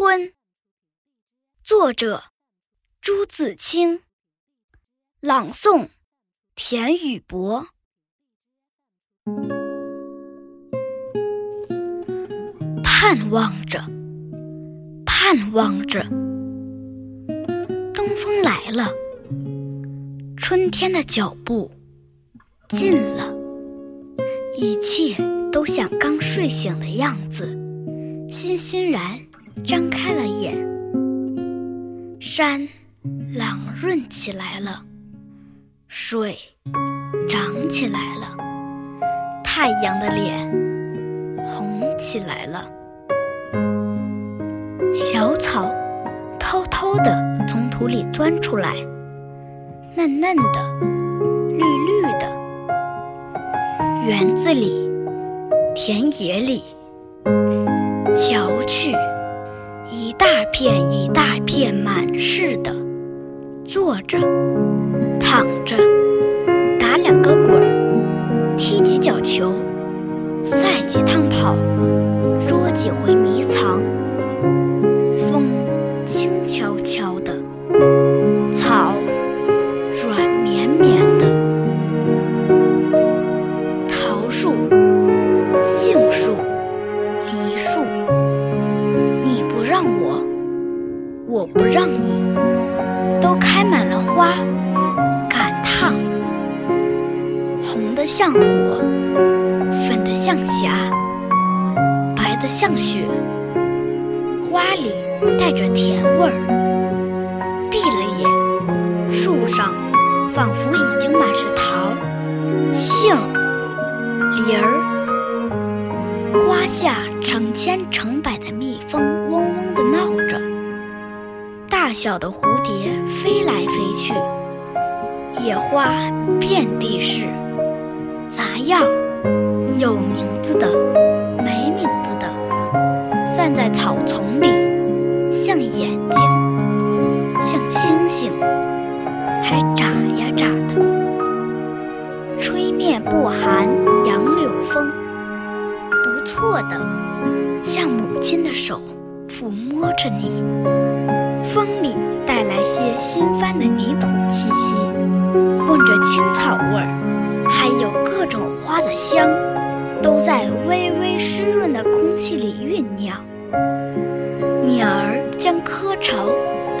春》，作者朱自清，朗诵田雨博。盼望着，盼望着，东风来了，春天的脚步近了，一切都像刚睡醒的样子，欣欣然张开了眼。山朗润起来了，水涨起来了，太阳的脸红起来了。小草偷偷地从土里钻出来，嫩嫩的，绿绿的。园子里，田野里，瞧去，大片一大片满是的，坐着，躺着，打两个滚儿，踢几脚球，赛几趟跑，捉几回迷藏。的像火，粉的像霞，白的像雪，花里带着甜味儿。闭了眼，树上仿佛已经满是桃、杏、梨儿。花下成千成百的蜜蜂嗡嗡地闹着，大小的蝴蝶飞来飞去，野花遍地是，杂样有名字的，没名字的，散在草丛里，像眼睛。像星星，还眨呀眨的，吹面不寒杨柳风，不错的，像母亲的手抚摸着你。风里带来些新翻的泥土气息，混着青草味儿，还有各种花的香，都在微微湿润的空气里酝酿。鸟儿将窠巢。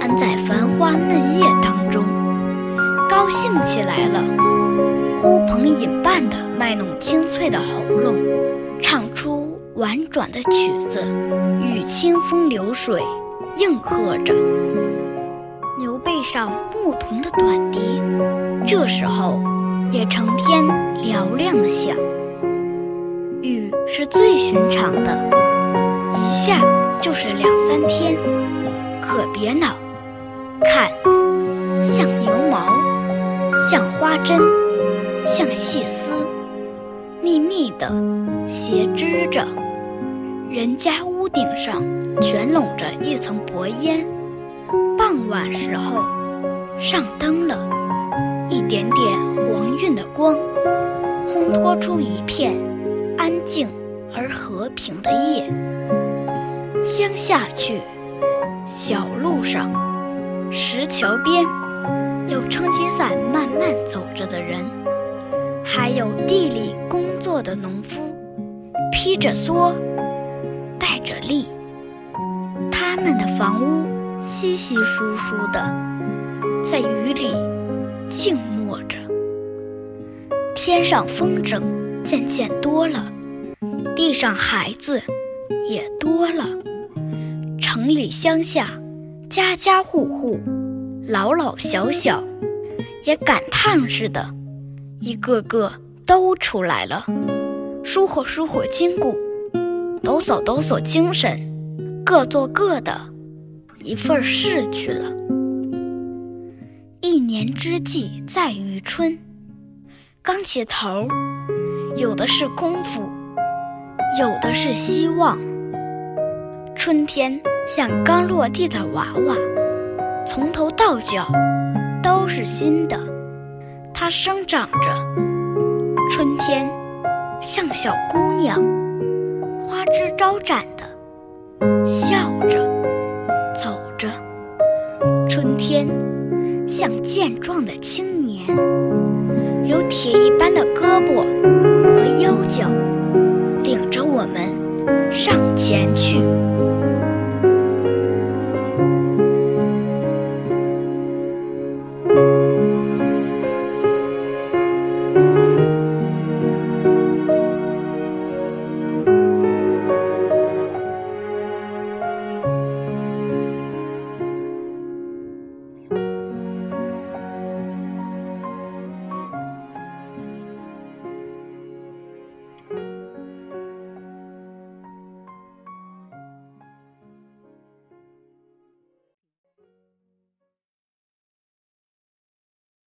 安在繁花嫩叶当中，高兴起来了，呼朋引伴地卖弄清脆的喉咙，唱出婉转的曲子，与清风流水应和着。牛背上牧童的短笛，这时候也成天嘹亮的响。雨是最寻常的，一下就是两三天，可别恼。看，像牛毛，像花针，像细丝，密密的斜织着。人家屋顶上全笼着一层薄烟。傍晚时候，上灯了，一点点黄晕的光，烘托出一片安静而和平的夜。乡下去，小路上。石桥边，有撑起伞慢慢走着的人，还有地里工作的农夫，披着蓑，戴着笠。他们的房屋稀稀疏疏的，在雨里静默着。天上风筝渐渐多了，地上孩子也多了。城里乡下。家家户户，老老小小，也赶趟似的，一个个都出来了，舒活舒活筋骨，抖擞抖擞精神，各做各的一份事去了。一年之计在于春，刚起头，有的是功夫，有的是希望。春天像刚落地的娃娃，从头到脚都是新的。它生长着。春天像小姑娘，花枝招展的笑着。走着。春天，像健壮的青年，有铁一般的胳膊和腰脚，领着我们上前去。